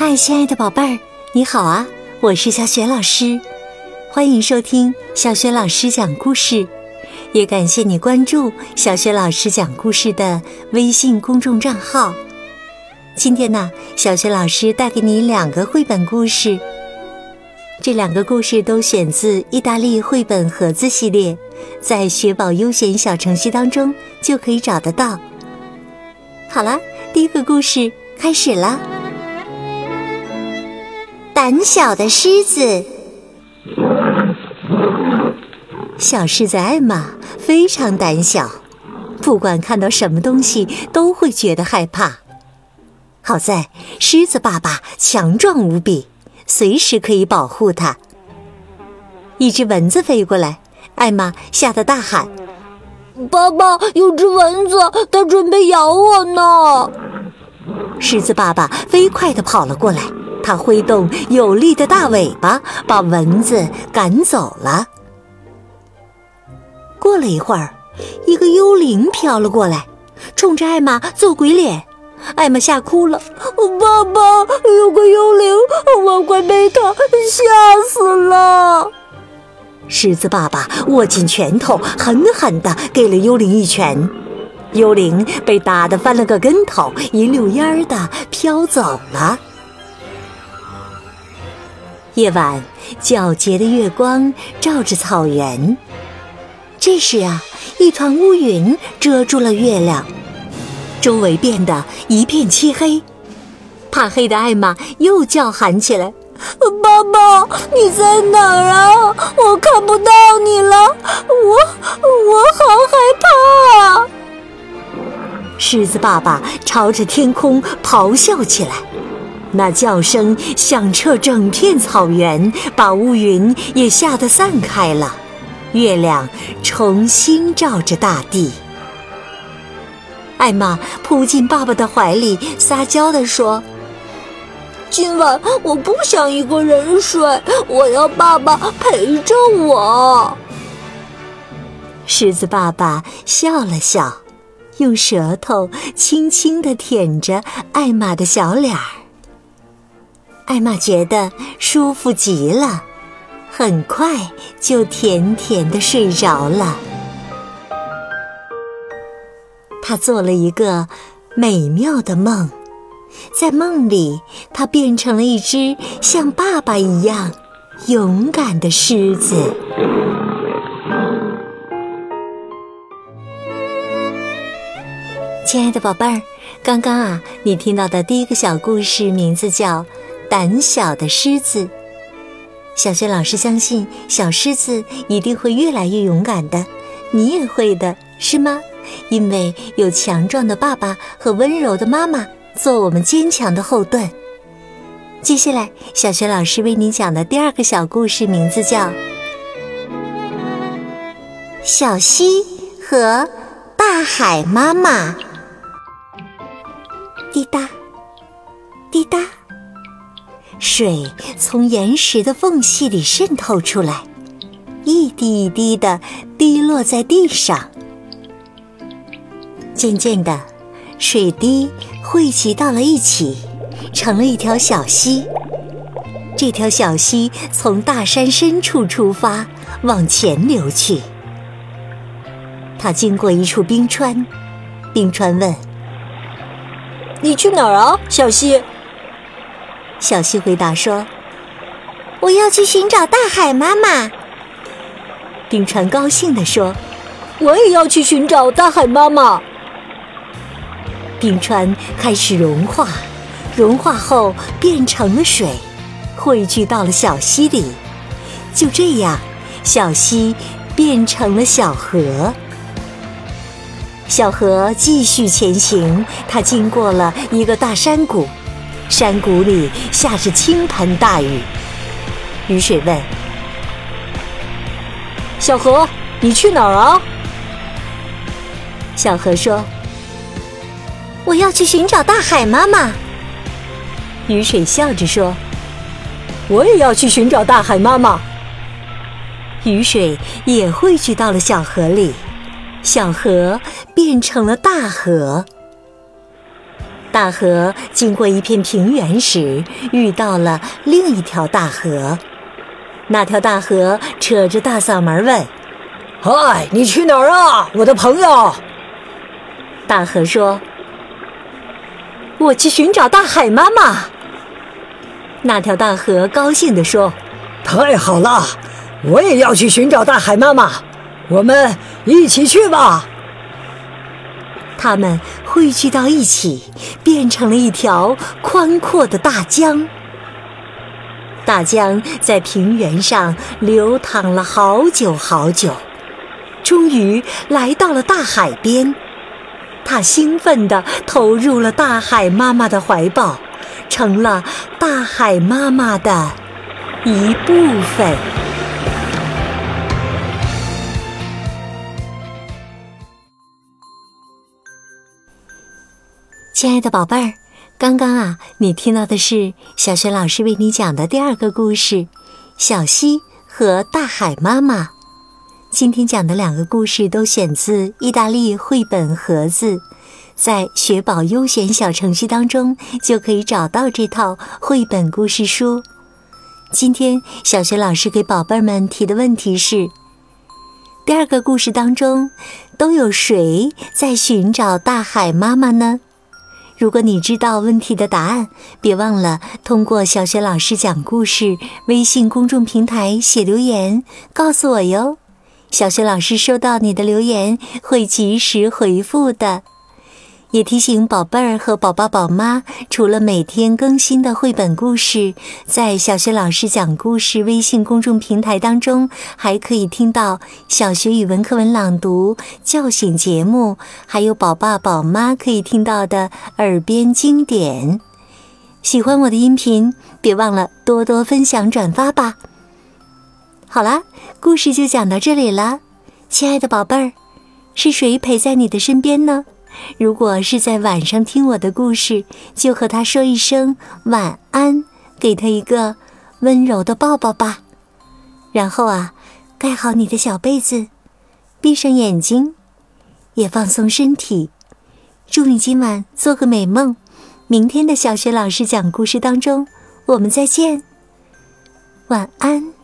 嗨，亲爱的宝贝儿，你好啊！我是小雪老师，欢迎收听小雪老师讲故事，也感谢你关注小雪老师讲故事的微信公众账号。今天呢，小雪老师带给你两个绘本故事，这两个故事都选自意大利绘本盒子系列，在雪宝优选小程序当中就可以找得到。好了，第一个故事开始了。胆小的狮子，小狮子艾玛非常胆小，不管看到什么东西都会觉得害怕。好在狮子爸爸强壮无比，随时可以保护它。一只蚊子飞过来，艾玛吓得大喊：“爸爸，有只蚊子，它准备咬我呢！”狮子爸爸飞快地跑了过来。他挥动有力的大尾巴，把蚊子赶走了。过了一会儿，一个幽灵飘了过来，冲着艾玛做鬼脸。艾玛吓哭了：“爸爸，有个幽灵，我快被他吓死了！”狮子爸爸握紧拳头，狠狠地给了幽灵一拳。幽灵被打得翻了个跟头，一溜烟儿的飘走了。夜晚，皎洁的月光照着草原。这时啊，一团乌云遮住了月亮，周围变得一片漆黑。怕黑的艾玛又叫喊起来：“爸爸，你在哪儿啊？我看不到你了，我我好害怕啊！”狮子爸爸朝着天空咆哮起来。那叫声响彻整片草原，把乌云也吓得散开了。月亮重新照着大地。艾玛扑进爸爸的怀里，撒娇地说：“今晚我不想一个人睡，我要爸爸陪着我。”狮子爸爸笑了笑，用舌头轻轻地舔着艾玛的小脸儿。艾玛觉得舒服极了，很快就甜甜的睡着了。她做了一个美妙的梦，在梦里，她变成了一只像爸爸一样勇敢的狮子。亲爱的宝贝儿，刚刚啊，你听到的第一个小故事名字叫。胆小的狮子，小学老师相信小狮子一定会越来越勇敢的，你也会的，是吗？因为有强壮的爸爸和温柔的妈妈做我们坚强的后盾。接下来，小学老师为你讲的第二个小故事名字叫《小溪和大海妈妈》。滴答，滴答。水从岩石的缝隙里渗透出来，一滴一滴的滴落在地上。渐渐的，水滴汇集到了一起，成了一条小溪。这条小溪从大山深处出发，往前流去。它经过一处冰川，冰川问：“你去哪儿啊，小溪？”小溪回答说：“我要去寻找大海妈妈。”冰川高兴地说：“我也要去寻找大海妈妈。”冰川开始融化，融化后变成了水，汇聚到了小溪里。就这样，小溪变成了小河。小河继续前行，它经过了一个大山谷。山谷里下着倾盆大雨，雨水问：“小河，你去哪儿啊？”小河说：“我要去寻找大海妈妈。”雨水笑着说：“我也要去寻找大海妈妈。”雨水也汇聚到了小河里，小河变成了大河。大河经过一片平原时，遇到了另一条大河。那条大河扯着大嗓门问：“嗨，你去哪儿啊，我的朋友？”大河说：“我去寻找大海妈妈。”那条大河高兴地说：“太好了，我也要去寻找大海妈妈，我们一起去吧。”他们汇聚到一起，变成了一条宽阔的大江。大江在平原上流淌了好久好久，终于来到了大海边。他兴奋地投入了大海妈妈的怀抱，成了大海妈妈的一部分。亲爱的宝贝儿。刚刚啊，你听到的是小学老师为你讲的第二个故事《小溪和大海妈妈》。今天讲的两个故事都选自意大利绘本盒子，在学宝优选小程序当中就可以找到这套绘本故事书。今天小学老师给宝贝们提的问题是：第二个故事当中都有谁在寻找大海妈妈呢？如果你知道问题的答案，别忘了通过小学老师讲故事微信公众平台写留言告诉我哟。小学老师收到你的留言会及时回复的。也提醒宝贝儿和宝宝宝妈，除了每天更新的绘本故事，在小学老师讲故事微信公众平台当中，还可以听到小学语文课文朗读、叫醒节目，还有宝爸宝妈可以听到的耳边经典。喜欢我的音频，别忘了多多分享转发吧。好啦，故事就讲到这里了，亲爱的宝贝儿，是谁陪在你的身边呢？如果是在晚上听我的故事，就和他说一声晚安，给他一个温柔的抱抱吧。然后啊，盖好你的小被子，闭上眼睛，也放松身体。祝你今晚做个美梦。明天的小学老师讲故事当中，我们再见。晚安。